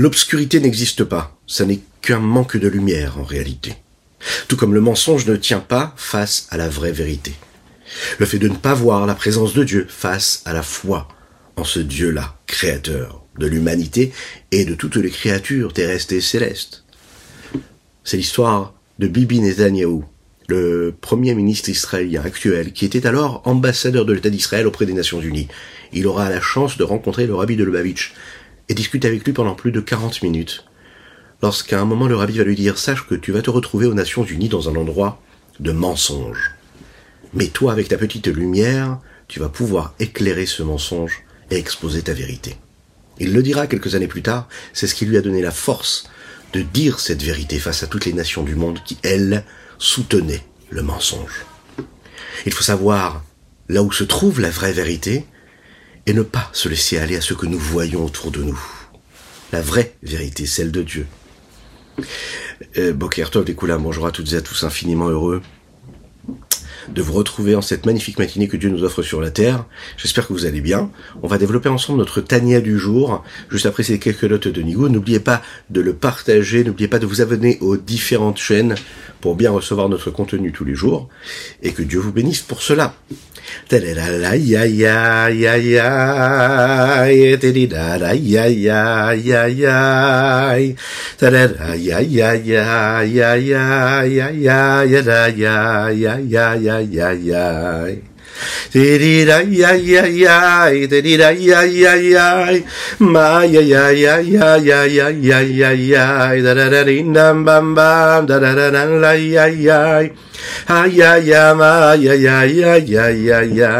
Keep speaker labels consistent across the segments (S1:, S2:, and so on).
S1: L'obscurité n'existe pas, ça n'est qu'un manque de lumière en réalité. Tout comme le mensonge ne tient pas face à la vraie vérité. Le fait de ne pas voir la présence de Dieu face à la foi en ce Dieu-là, créateur de l'humanité et de toutes les créatures terrestres et célestes. C'est l'histoire de Bibi Netanyahu, le premier ministre israélien actuel, qui était alors ambassadeur de l'État d'Israël auprès des Nations Unies. Il aura la chance de rencontrer le rabbi de Lubavitch et discute avec lui pendant plus de 40 minutes. Lorsqu'à un moment le rabbi va lui dire Sache que tu vas te retrouver aux Nations Unies dans un endroit de mensonge. Mais toi, avec ta petite lumière, tu vas pouvoir éclairer ce mensonge et exposer ta vérité. Il le dira quelques années plus tard, c'est ce qui lui a donné la force de dire cette vérité face à toutes les nations du monde qui, elles, soutenaient le mensonge. Il faut savoir là où se trouve la vraie vérité et ne pas se laisser aller à ce que nous voyons autour de nous. La vraie vérité, celle de Dieu. Euh, Bokertov, les bonjour à toutes et à tous, infiniment heureux de vous retrouver en cette magnifique matinée que Dieu nous offre sur la terre. J'espère que vous allez bien. On va développer ensemble notre Tania du jour, juste après ces quelques notes de Nigo. N'oubliez pas de le partager, n'oubliez pas de vous abonner aux différentes chaînes pour bien recevoir notre contenu tous les jours, et que Dieu vous bénisse pour cela. ay, ay, ay. Ya ya, dee da ya ya ya, ma ya ya ya ya ya ya ya ya ya,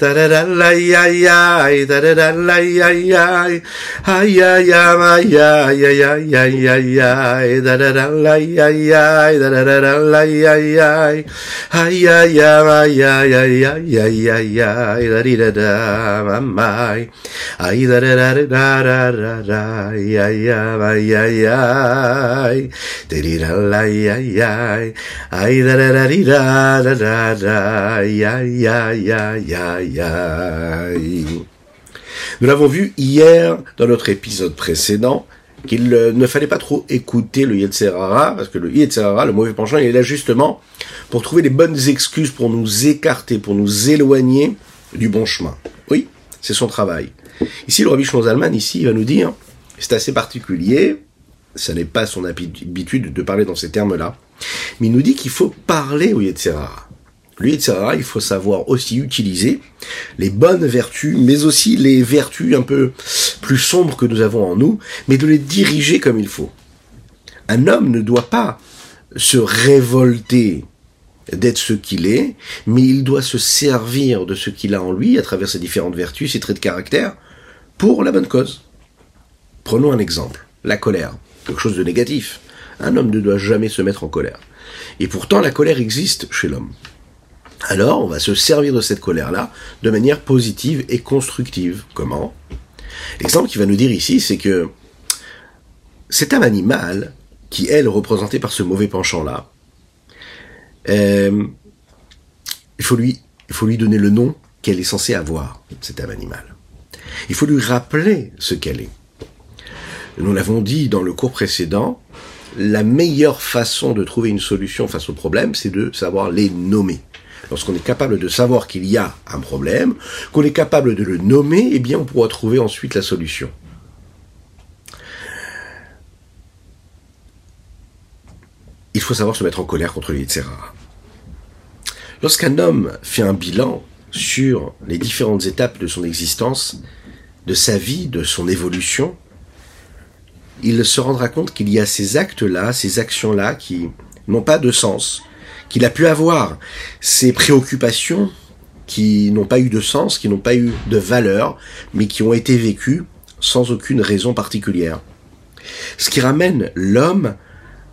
S1: da da da ding dam bam bam, da da da da la ya ya. Ay, ay, ay, ay, ay, ay, ay, ay, ay, da da da la ya ya, da da da la ya ya, ay, ay, ay, ay, ay, ay, ay, ay, ay, da da da la ya ya, da da da da la ya ya, ay, ay, ay, ay, ay, ay, ay, ay, ay, da di da da, mamai, ay, da da da da da da da, ay, ay, ay, ay, ay, da di da la ya ya, ay, da da Nous l'avons vu hier dans notre épisode précédent qu'il ne fallait pas trop écouter le Yetzerara, parce que le Yetzerara, le mauvais penchant, il est là justement pour trouver les bonnes excuses pour nous écarter, pour nous éloigner du bon chemin. Oui, c'est son travail. Ici, le Rabbi Zalman, ici, il va nous dire, c'est assez particulier, ça n'est pas son habitude de parler dans ces termes-là, mais il nous dit qu'il faut parler au Yetzerara. Le Yetzerara, il faut savoir aussi utiliser les bonnes vertus, mais aussi les vertus un peu plus sombres que nous avons en nous, mais de les diriger comme il faut. Un homme ne doit pas se révolter d'être ce qu'il est, mais il doit se servir de ce qu'il a en lui, à travers ses différentes vertus, ses traits de caractère, pour la bonne cause. Prenons un exemple, la colère, quelque chose de négatif. Un homme ne doit jamais se mettre en colère. Et pourtant, la colère existe chez l'homme. Alors, on va se servir de cette colère-là de manière positive et constructive. Comment? L'exemple qu'il va nous dire ici, c'est que cet âme animal, qui est représentée par ce mauvais penchant-là, euh, il, faut lui, il faut lui donner le nom qu'elle est censée avoir, cette âme animale. Il faut lui rappeler ce qu'elle est. Nous l'avons dit dans le cours précédent, la meilleure façon de trouver une solution face au problème, c'est de savoir les nommer. Lorsqu'on est capable de savoir qu'il y a un problème, qu'on est capable de le nommer, eh bien on pourra trouver ensuite la solution. Il faut savoir se mettre en colère contre les Yitzhara. Lorsqu'un homme fait un bilan sur les différentes étapes de son existence, de sa vie, de son évolution, il se rendra compte qu'il y a ces actes-là, ces actions-là qui n'ont pas de sens, qu'il a pu avoir, ces préoccupations qui n'ont pas eu de sens, qui n'ont pas eu de valeur, mais qui ont été vécues sans aucune raison particulière. Ce qui ramène l'homme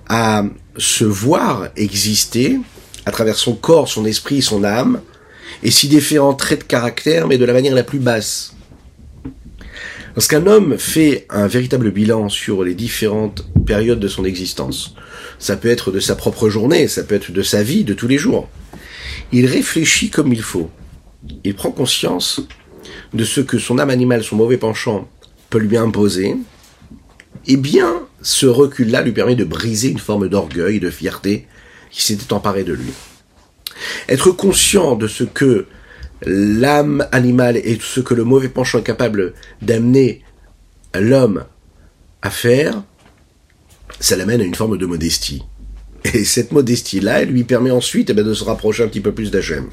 S1: à se voir exister à travers son corps, son esprit, son âme, et si différents traits de caractère, mais de la manière la plus basse. Lorsqu'un homme fait un véritable bilan sur les différentes périodes de son existence, ça peut être de sa propre journée, ça peut être de sa vie, de tous les jours, il réfléchit comme il faut. Il prend conscience de ce que son âme animale, son mauvais penchant, peut lui imposer, eh bien, ce recul-là lui permet de briser une forme d'orgueil, de fierté qui s'était emparée de lui. Être conscient de ce que l'âme animale et ce que le mauvais penchant est capable d'amener l'homme à faire, ça l'amène à une forme de modestie. Et cette modestie-là, elle lui permet ensuite eh ben, de se rapprocher un petit peu plus d'Hachem.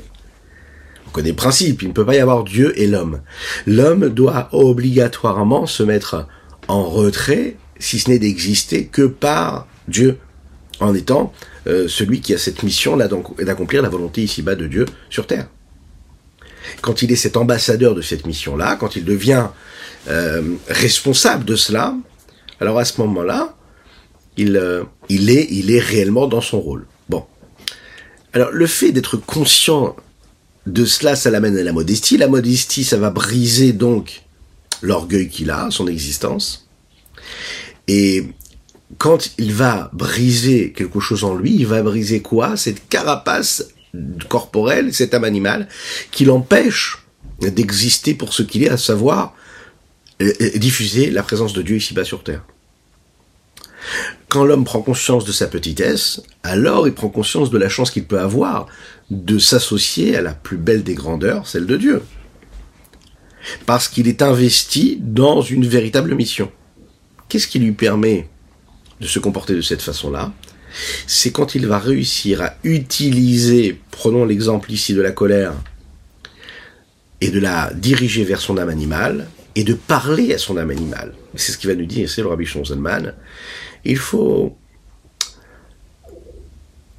S1: On connaît le principe, il ne peut pas y avoir Dieu et l'homme. L'homme doit obligatoirement se mettre en retrait, si ce n'est d'exister que par Dieu, en étant euh, celui qui a cette mission-là d'accomplir la volonté ici-bas de Dieu sur terre. Quand il est cet ambassadeur de cette mission-là, quand il devient euh, responsable de cela, alors à ce moment-là, euh, il, est, il est réellement dans son rôle. Bon. Alors le fait d'être conscient de cela, ça l'amène à la modestie. La modestie, ça va briser donc l'orgueil qu'il a, son existence. Et quand il va briser quelque chose en lui, il va briser quoi? Cette carapace corporelle, cette âme animale, qui l'empêche d'exister pour ce qu'il est, à savoir euh, euh, diffuser la présence de Dieu ici-bas sur Terre. Quand l'homme prend conscience de sa petitesse, alors il prend conscience de la chance qu'il peut avoir de s'associer à la plus belle des grandeurs, celle de Dieu. Parce qu'il est investi dans une véritable mission. Qu'est-ce qui lui permet de se comporter de cette façon-là? C'est quand il va réussir à utiliser, prenons l'exemple ici de la colère, et de la diriger vers son âme animale, et de parler à son âme animale. C'est ce qu'il va nous dire, c'est le Rabbi Shonzelman. Il faut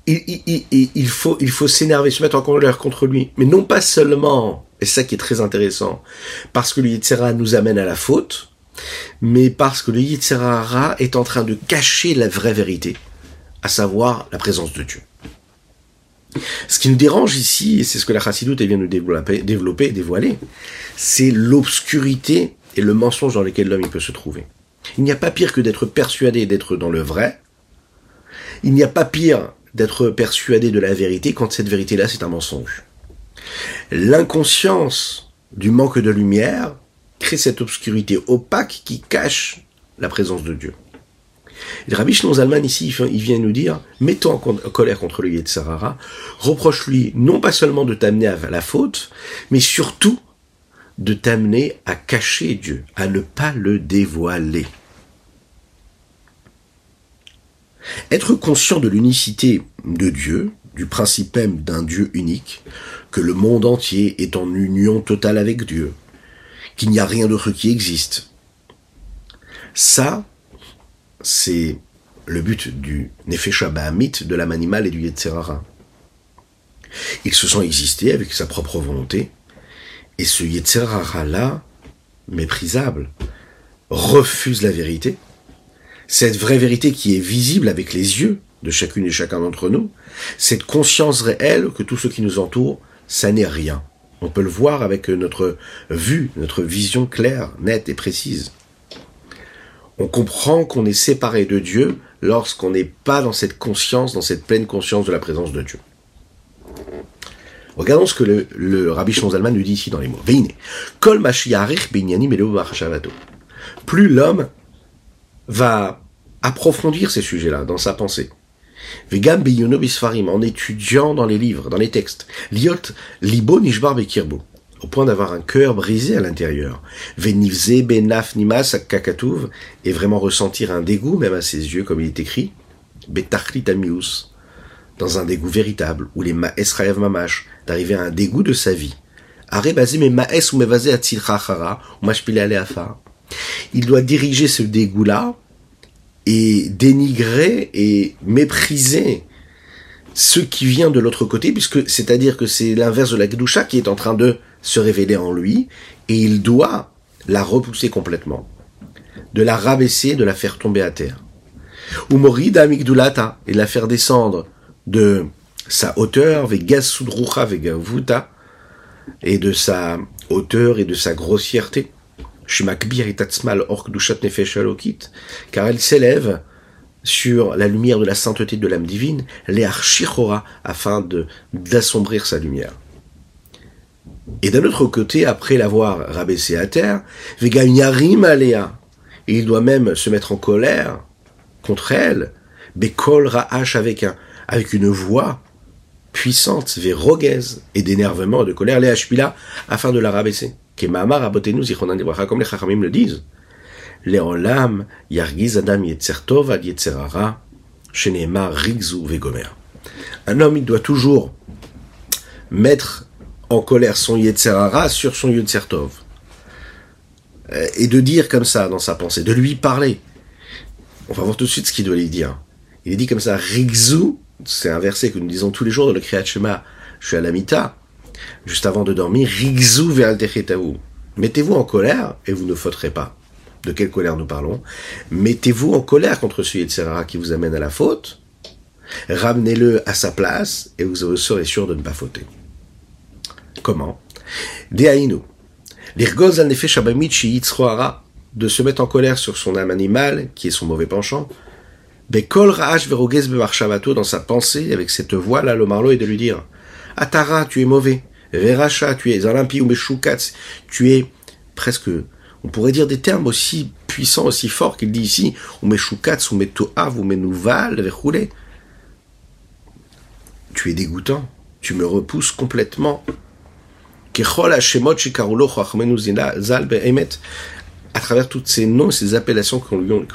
S1: il, faut, il faut s'énerver, se mettre en colère contre lui. Mais non pas seulement, et ça qui est très intéressant, parce que le Yitzhara nous amène à la faute, mais parce que le Yitzhara est en train de cacher la vraie vérité, à savoir la présence de Dieu. Ce qui nous dérange ici, et c'est ce que la Chassidoute vient de développer, dévoiler, c'est l'obscurité et le mensonge dans lequel l'homme peut se trouver. Il n'y a pas pire que d'être persuadé d'être dans le vrai. Il n'y a pas pire d'être persuadé de la vérité quand cette vérité-là, c'est un mensonge. L'inconscience du manque de lumière crée cette obscurité opaque qui cache la présence de Dieu. Et Rabbi Zalman ici, il vient nous dire, mettons en colère contre le Yetzarara, reproche-lui non pas seulement de t'amener à la faute, mais surtout de t'amener à cacher Dieu, à ne pas le dévoiler. Être conscient de l'unicité de Dieu, du principe même d'un Dieu unique, que le monde entier est en union totale avec Dieu, qu'il n'y a rien d'autre qui existe. Ça, c'est le but du Nefesh Bahamit, de l'âme animale et du Yetzerara. Il se sent exister avec sa propre volonté, et ce Yetzerara-là, méprisable, refuse la vérité, cette vraie vérité qui est visible avec les yeux de chacune et chacun d'entre nous, cette conscience réelle que tout ce qui nous entoure, ça n'est rien. On peut le voir avec notre vue, notre vision claire, nette et précise. On comprend qu'on est séparé de Dieu lorsqu'on n'est pas dans cette conscience, dans cette pleine conscience de la présence de Dieu. Regardons ce que le, Rabbi Shonzalman nous dit ici dans les mots. Plus l'homme va approfondir ces sujets-là dans sa pensée. Vegam en étudiant dans les livres, dans les textes. Liot libo nishbar bekirbo, au point d'avoir un cœur brisé à l'intérieur. Venivze benaf et vraiment ressentir un dégoût, même à ses yeux, comme il est écrit. Dans un dégoût véritable, où les maes rayav mamash, d'arriver à un dégoût de sa vie. ou ou Il doit diriger ce dégoût-là et dénigrer et mépriser ce qui vient de l'autre côté, puisque c'est-à-dire que c'est l'inverse de la Kedusha qui est en train de se révéler en lui, et il doit la repousser complètement, de la rabaisser, de la faire tomber à terre. Ou morida et la faire descendre de sa hauteur, vegasudrucha vegavuta, et de sa hauteur et de sa grossièreté car elle s'élève sur la lumière de la sainteté de l'âme divine, les afin de d'assombrir sa lumière. Et d'un autre côté, après l'avoir rabaissé à terre, Veganyarim Alea, et il doit même se mettre en colère contre elle, Bekol Ra'ash avec un, avec une voix puissante, verroguez et d'énervement, de colère, les Hashpila, afin de la rabaisser. Kemamar abotenu zichronan comme les Chachamim le disent. Léolam yargiz adam yetzertov ad yetzerara, shenema rigzu vegomer. Un homme, il doit toujours mettre en colère son yetzerara sur son yetzertov. Euh, et de dire comme ça dans sa pensée, de lui parler. On va voir tout de suite ce qu'il doit lui dire. Il est dit comme ça, rigzu, c'est un verset que nous disons tous les jours dans le Kriyat Shema, je suis à la mita, juste avant de dormir, rigzu ve'al Mettez-vous en colère et vous ne fauterez pas. De quelle colère nous parlons? Mettez-vous en colère contre celui de qui vous amène à la faute. Ramenez-le à sa place et vous serez sûr de ne pas fauter. Comment de se mettre en colère sur son âme animale, qui est son mauvais penchant, Bekol ra'ash verogez dans sa pensée, avec cette voix-là, le marlo, et de lui dire, Atara, tu es mauvais, Veracha, tu es impie ou Meshukatz, tu es presque, on pourrait dire des termes aussi puissants, aussi forts qu'il dit ici, ou Meshukatz, ou Metoav, ou Menouval, Verhoulé. Tu es dégoûtant, tu me repousses complètement. À travers toutes ces noms, ces appellations qu'on lui ont,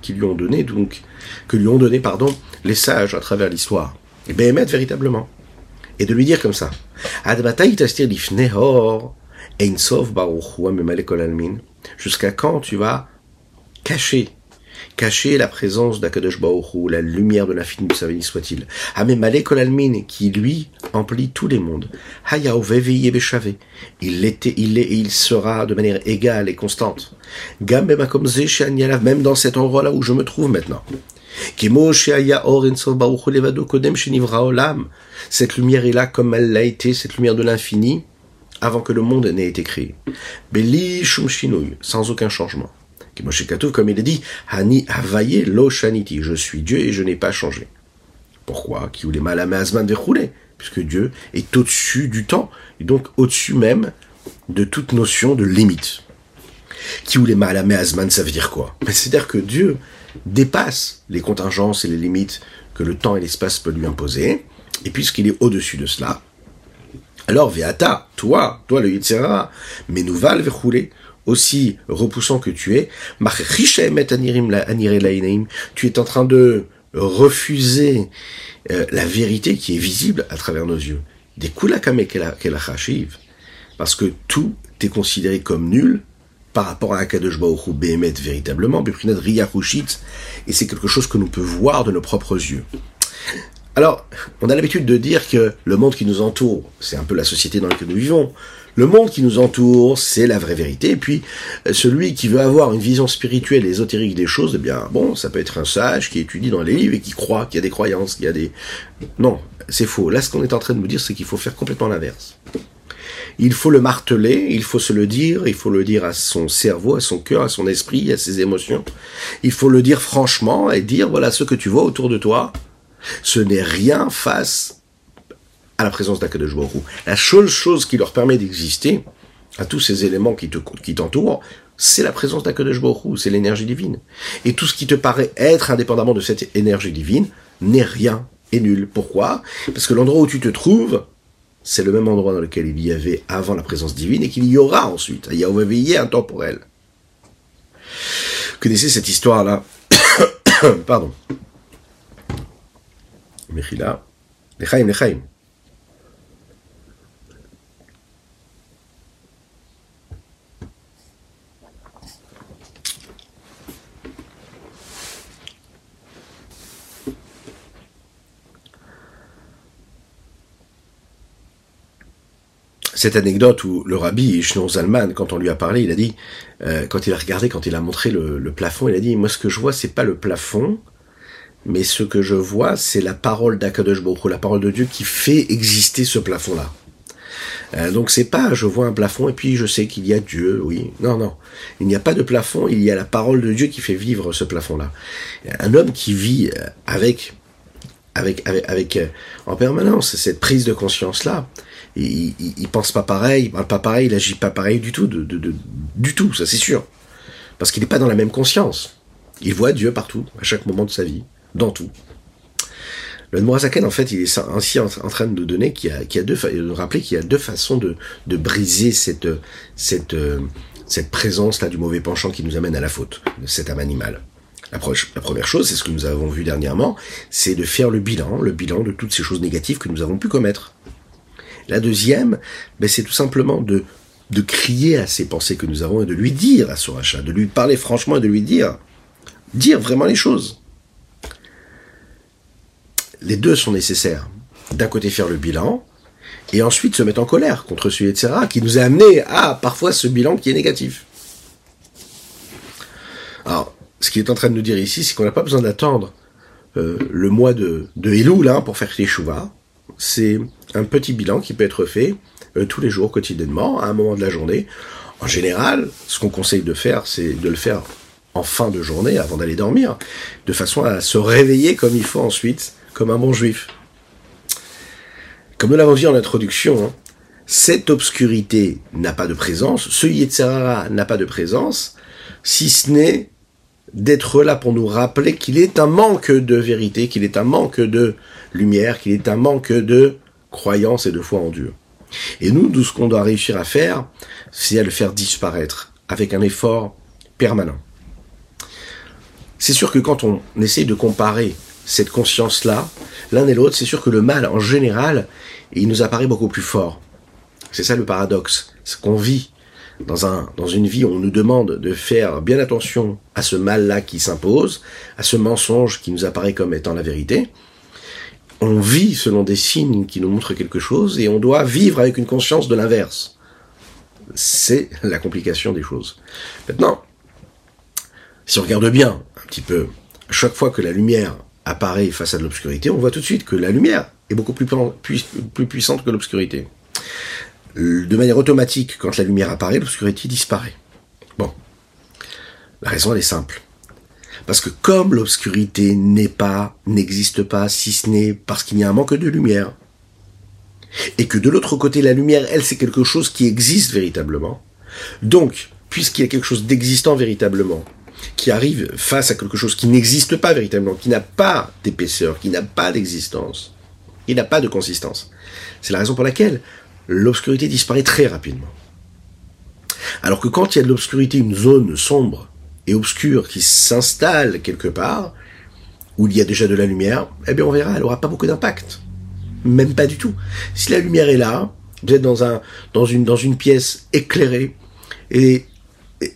S1: qui lui ont donné, donc, que lui ont donné, pardon, les sages à travers l'histoire. Et véritablement. Et de lui dire comme ça. Jusqu'à quand tu vas cacher cacher la présence d'Akadosh Baoru, la lumière de l'infini, sa béni soit-il. Amemale Kolalmin, qui lui emplit tous les mondes. Il l'était, il est et il sera de manière égale et constante. Même dans cet endroit-là où je me trouve maintenant. Cette lumière est là comme elle l'a été, cette lumière de l'infini, avant que le monde n'ait été créé. Sans aucun changement comme il est dit, Hani Havaye Lo Shaniti, je suis Dieu et je n'ai pas changé. Pourquoi? Qui voulait mal à Puisque Dieu est au-dessus du temps, et donc au-dessus même de toute notion de limite. Qui voulait mal à ça veut dire quoi? C'est-à-dire que Dieu dépasse les contingences et les limites que le temps et l'espace peuvent lui imposer, et puisqu'il est au-dessus de cela, alors Veata, toi, toi le Yitzhara, mais nous val aussi repoussant que tu es, tu es en train de refuser euh, la vérité qui est visible à travers nos yeux. Des parce que tout est considéré comme nul par rapport à Akadosh Baruch Behemet véritablement, et c'est quelque chose que nous pouvons voir de nos propres yeux. Alors, on a l'habitude de dire que le monde qui nous entoure, c'est un peu la société dans laquelle nous vivons, le monde qui nous entoure, c'est la vraie vérité. Et puis, euh, celui qui veut avoir une vision spirituelle et ésotérique des choses, eh bien, bon, ça peut être un sage qui étudie dans les livres et qui croit qu'il y a des croyances, qu'il y a des... Non, c'est faux. Là, ce qu'on est en train de nous dire, c'est qu'il faut faire complètement l'inverse. Il faut le marteler, il faut se le dire, il faut le dire à son cerveau, à son cœur, à son esprit, à ses émotions. Il faut le dire franchement et dire, voilà, ce que tu vois autour de toi, ce n'est rien face à la présence d'Akadosh La seule chose qui leur permet d'exister, à tous ces éléments qui t'entourent, c'est la présence d'Akadosh c'est l'énergie divine. Et tout ce qui te paraît être indépendamment de cette énergie divine n'est rien et nul. Pourquoi? Parce que l'endroit où tu te trouves, c'est le même endroit dans lequel il y avait avant la présence divine et qu'il y aura ensuite. Il y a un temps pour elle. Connaissez cette histoire-là Pardon. Mechila. Lechaim, Lechaim. Cette anecdote où le rabbi Ishnon Zalman, quand on lui a parlé, il a dit, euh, quand il a regardé, quand il a montré le, plafond, il a dit, moi ce que je vois, c'est pas le plafond, mais ce que je vois, c'est la parole d'Akadosh Baruch la parole de Dieu qui fait exister ce plafond-là. Euh, donc c'est pas je vois un plafond et puis je sais qu'il y a Dieu, oui. Non, non. Il n'y a pas de plafond, il y a la parole de Dieu qui fait vivre ce plafond-là. Un homme qui vit euh, avec, avec, avec, avec en permanence cette prise de conscience-là, il, il, pense pas pareil, il parle pas pareil, il agit pas pareil du tout, de, de, du tout, ça c'est sûr. Parce qu'il n'est pas dans la même conscience. Il voit Dieu partout, à chaque moment de sa vie, dans tout. Le Morazaken, en fait, il est ainsi en, train de nous donner qu'il y y a deux, de rappeler qu'il y a deux façons de, de briser cette, cette, cette présence là du mauvais penchant qui nous amène à la faute de cet âme animale. La, première chose, c'est ce que nous avons vu dernièrement, c'est de faire le bilan, le bilan de toutes ces choses négatives que nous avons pu commettre. La deuxième, ben, c'est tout simplement de, de crier à ces pensées que nous avons et de lui dire à son rachat, de lui parler franchement et de lui dire, dire vraiment les choses les deux sont nécessaires. D'un côté faire le bilan, et ensuite se mettre en colère contre celui, etc., qui nous a amené à parfois ce bilan qui est négatif. Alors, ce qu'il est en train de nous dire ici, c'est qu'on n'a pas besoin d'attendre euh, le mois de, de Elul hein, pour faire les chouvas. C'est un petit bilan qui peut être fait euh, tous les jours, quotidiennement, à un moment de la journée. En général, ce qu'on conseille de faire, c'est de le faire en fin de journée, avant d'aller dormir, de façon à se réveiller comme il faut ensuite comme un bon juif. Comme nous l'avons dit en introduction, hein, cette obscurité n'a pas de présence, ce Yetzerara n'a pas de présence, si ce n'est d'être là pour nous rappeler qu'il est un manque de vérité, qu'il est un manque de lumière, qu'il est un manque de croyance et de foi en Dieu. Et nous, tout ce qu'on doit réussir à faire, c'est à le faire disparaître, avec un effort permanent. C'est sûr que quand on essaie de comparer cette conscience-là, l'un et l'autre, c'est sûr que le mal, en général, il nous apparaît beaucoup plus fort. C'est ça le paradoxe. C'est qu'on vit dans, un, dans une vie on nous demande de faire bien attention à ce mal-là qui s'impose, à ce mensonge qui nous apparaît comme étant la vérité. On vit selon des signes qui nous montrent quelque chose et on doit vivre avec une conscience de l'inverse. C'est la complication des choses. Maintenant, si on regarde bien un petit peu, chaque fois que la lumière apparaît face à l'obscurité, on voit tout de suite que la lumière est beaucoup plus puissante que l'obscurité. De manière automatique, quand la lumière apparaît, l'obscurité disparaît. Bon. La raison, elle est simple. Parce que comme l'obscurité n'est pas, n'existe pas, si ce n'est parce qu'il y a un manque de lumière, et que de l'autre côté, la lumière, elle, c'est quelque chose qui existe véritablement, donc, puisqu'il y a quelque chose d'existant véritablement, qui arrive face à quelque chose qui n'existe pas véritablement, qui n'a pas d'épaisseur, qui n'a pas d'existence, qui n'a pas de consistance. C'est la raison pour laquelle l'obscurité disparaît très rapidement. Alors que quand il y a de l'obscurité, une zone sombre et obscure qui s'installe quelque part, où il y a déjà de la lumière, eh bien on verra, elle n'aura pas beaucoup d'impact. Même pas du tout. Si la lumière est là, vous êtes dans, un, dans, une, dans une pièce éclairée, et,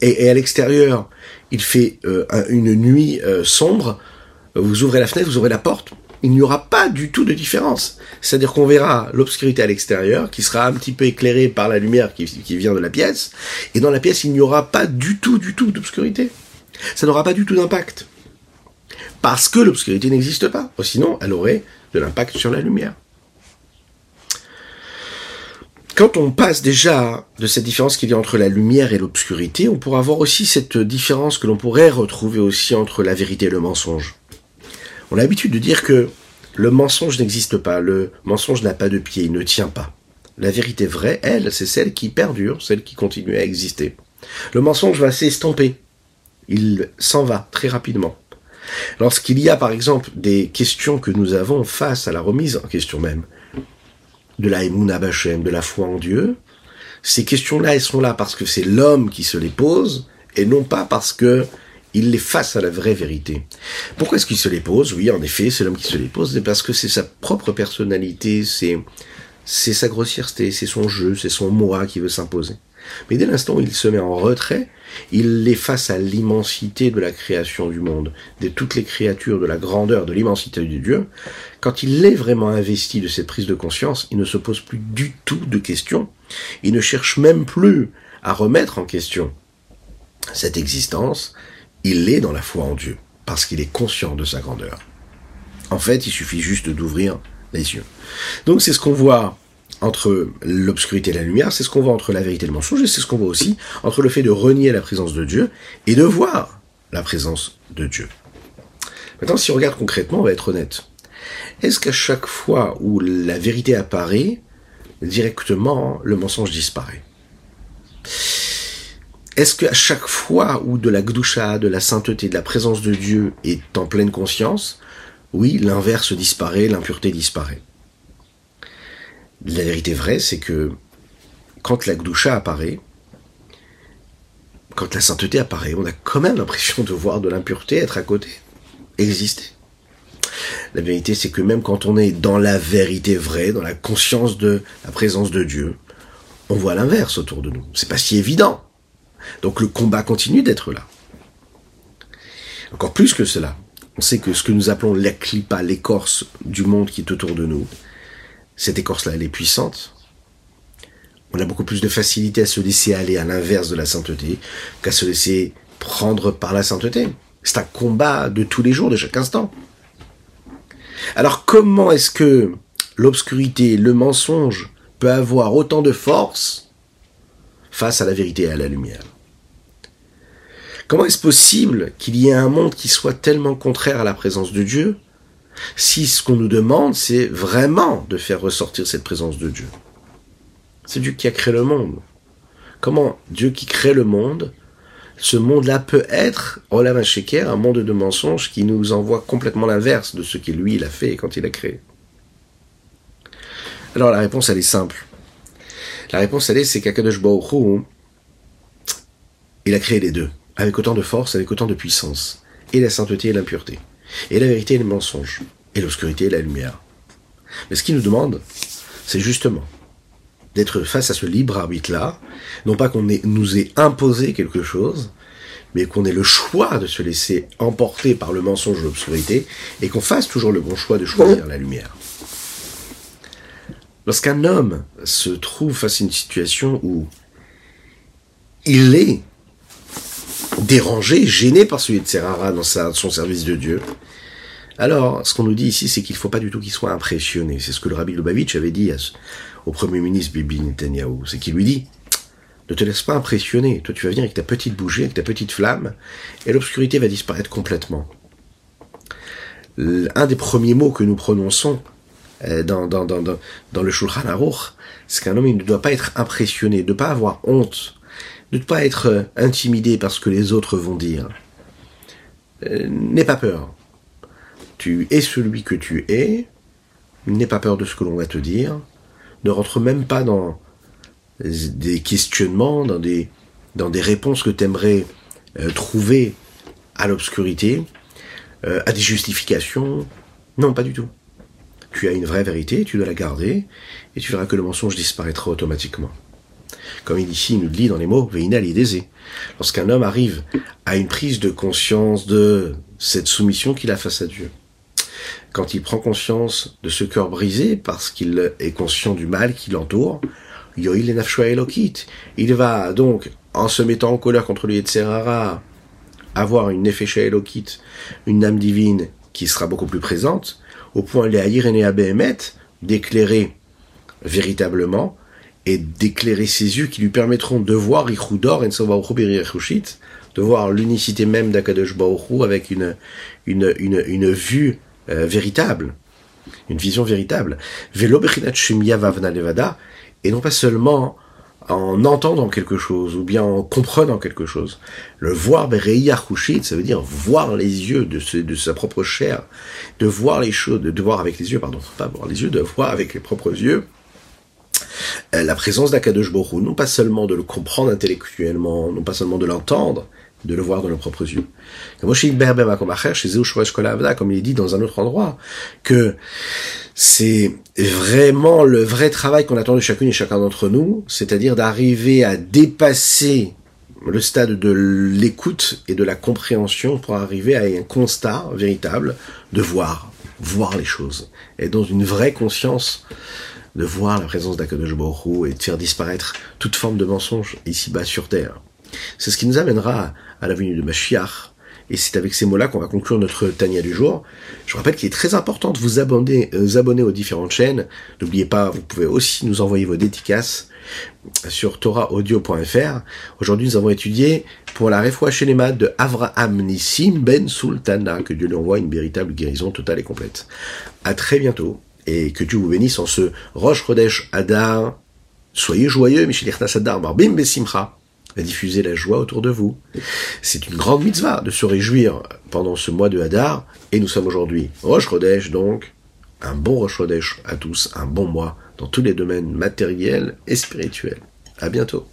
S1: et à l'extérieur, il fait euh, une nuit euh, sombre, vous ouvrez la fenêtre, vous ouvrez la porte, il n'y aura pas du tout de différence. C'est-à-dire qu'on verra l'obscurité à l'extérieur, qui sera un petit peu éclairée par la lumière qui, vient de la pièce, et dans la pièce, il n'y aura pas du tout, du tout d'obscurité. Ça n'aura pas du tout d'impact. Parce que l'obscurité n'existe pas. Sinon, elle aurait de l'impact sur la lumière quand on passe déjà de cette différence qu'il y a entre la lumière et l'obscurité, on pourra voir aussi cette différence que l'on pourrait retrouver aussi entre la vérité et le mensonge. On a l'habitude de dire que le mensonge n'existe pas, le mensonge n'a pas de pied, il ne tient pas. La vérité vraie, elle, c'est celle qui perdure, celle qui continue à exister. Le mensonge va s'estomper. Il s'en va très rapidement. Lorsqu'il y a par exemple des questions que nous avons face à la remise en question même, de la Emouna Bachem, de la foi en Dieu, ces questions-là, elles sont là parce que c'est l'homme qui se les pose, et non pas parce que il les face à la vraie vérité. Pourquoi est-ce qu'il se les pose? Oui, en effet, c'est l'homme qui se les pose, c'est parce que c'est sa propre personnalité, c'est sa grossièreté, c'est son jeu, c'est son moi qui veut s'imposer. Mais dès l'instant où il se met en retrait, il est face à l'immensité de la création du monde, de toutes les créatures, de la grandeur, de l'immensité de Dieu. Quand il est vraiment investi de cette prise de conscience, il ne se pose plus du tout de questions. Il ne cherche même plus à remettre en question cette existence. Il est dans la foi en Dieu, parce qu'il est conscient de sa grandeur. En fait, il suffit juste d'ouvrir les yeux. Donc c'est ce qu'on voit entre l'obscurité et la lumière, c'est ce qu'on voit entre la vérité et le mensonge, et c'est ce qu'on voit aussi entre le fait de renier la présence de Dieu et de voir la présence de Dieu. Maintenant, si on regarde concrètement, on va être honnête. Est-ce qu'à chaque fois où la vérité apparaît, directement, le mensonge disparaît? Est-ce qu'à chaque fois où de la gdusha, de la sainteté, de la présence de Dieu est en pleine conscience, oui, l'inverse disparaît, l'impureté disparaît. La vérité vraie, c'est que quand la gdusha apparaît, quand la sainteté apparaît, on a quand même l'impression de voir de l'impureté être à côté, exister. La vérité, c'est que même quand on est dans la vérité vraie, dans la conscience de la présence de Dieu, on voit l'inverse autour de nous. C'est pas si évident. Donc le combat continue d'être là. Encore plus que cela. On sait que ce que nous appelons l'éclipa, l'écorce du monde qui est autour de nous, cette écorce-là, elle est puissante. On a beaucoup plus de facilité à se laisser aller à l'inverse de la sainteté qu'à se laisser prendre par la sainteté. C'est un combat de tous les jours, de chaque instant. Alors comment est-ce que l'obscurité, le mensonge peut avoir autant de force face à la vérité et à la lumière? Comment est-ce possible qu'il y ait un monde qui soit tellement contraire à la présence de Dieu si ce qu'on nous demande, c'est vraiment de faire ressortir cette présence de Dieu? C'est Dieu qui a créé le monde. Comment Dieu qui crée le monde, ce monde-là peut être, Olav Sheker, un monde de mensonges qui nous envoie complètement l'inverse de ce qu'il lui a fait quand il a créé Alors la réponse elle est simple. La réponse elle est c'est qu'Akadosh Baruch il a créé les deux, avec autant de force, avec autant de puissance, et la sainteté et l'impureté et la vérité et le mensonge, et l'obscurité et la lumière. Mais ce qu'il nous demande, c'est justement d'être face à ce libre arbitre-là, non pas qu'on nous ait imposé quelque chose, mais qu'on ait le choix de se laisser emporter par le mensonge ou l'obscurité, et qu'on fasse toujours le bon choix de choisir la lumière. Lorsqu'un homme se trouve face à une situation où il est dérangé, gêné par celui de Serrara dans son service de Dieu. Alors, ce qu'on nous dit ici, c'est qu'il ne faut pas du tout qu'il soit impressionné. C'est ce que le rabbi Lubavitch avait dit au premier ministre Bibi Netanyahu. C'est qu'il lui dit, ne te laisse pas impressionner. Toi, tu vas venir avec ta petite bougie, avec ta petite flamme, et l'obscurité va disparaître complètement. Un des premiers mots que nous prononçons euh, dans, le Shulchan Aruch, c'est qu'un homme il ne doit pas être impressionné, ne pas avoir honte ne pas être euh, intimidé par ce que les autres vont dire. Euh, n'aie pas peur. Tu es celui que tu es. N'aie pas peur de ce que l'on va te dire. Ne rentre même pas dans des questionnements, dans des, dans des réponses que tu aimerais euh, trouver à l'obscurité, à des justifications. Non, pas du tout. Tu as une vraie vérité, tu dois la garder, et tu verras que le mensonge disparaîtra automatiquement. Comme ici il nous dit dans les mots, Veina. Lorsqu'un homme arrive à une prise de conscience de cette soumission qu'il a face à Dieu, quand il prend conscience de ce cœur brisé parce qu'il est conscient du mal qui l'entoure, il va donc, en se mettant en colère contre lui et avoir une Nefesha Elokit, une âme divine qui sera beaucoup plus présente, au point les et d'éclairer véritablement et d'éclairer ses yeux qui lui permettront de voir Ichudor et de voir l'unicité même d'Akadosh Baoru avec une, une, une, une vue euh, véritable, une vision véritable. Et non pas seulement en entendant quelque chose ou bien en comprenant quelque chose. Le voir ça veut dire voir les yeux de, de sa propre chair, de voir les choses, de, voir avec les yeux, pardon, pas voir les yeux, de voir avec les propres yeux la présence d'Akadosh Borou, non pas seulement de le comprendre intellectuellement, non pas seulement de l'entendre, de le voir de nos propres yeux. Comme il est dit dans un autre endroit, que c'est vraiment le vrai travail qu'on attend de chacune et chacun d'entre nous, c'est-à-dire d'arriver à dépasser le stade de l'écoute et de la compréhension pour arriver à un constat véritable de voir, voir les choses, et dans une vraie conscience de voir la présence d'Akadosh et de faire disparaître toute forme de mensonge ici-bas sur terre. C'est ce qui nous amènera à la venue de Mashiach, et c'est avec ces mots-là qu'on va conclure notre Tania du jour. Je rappelle qu'il est très important de vous abonner, euh, aux différentes chaînes. N'oubliez pas, vous pouvez aussi nous envoyer vos dédicaces sur torahaudio.fr. Aujourd'hui, nous avons étudié pour la réfoua les de Avraham Nissim Ben Sultana, que Dieu lui envoie une véritable guérison totale et complète. À très bientôt et que Dieu vous bénisse en ce Rosh Chodesh Adar. Soyez joyeux, Michel Adar, Barbim Besimcha. à diffuser la joie autour de vous. C'est une grande mitzvah de se réjouir pendant ce mois de Hadar, et nous sommes aujourd'hui Rosh Chodesh, donc un bon Rosh Chodesh à tous, un bon mois dans tous les domaines matériels et spirituels. À bientôt.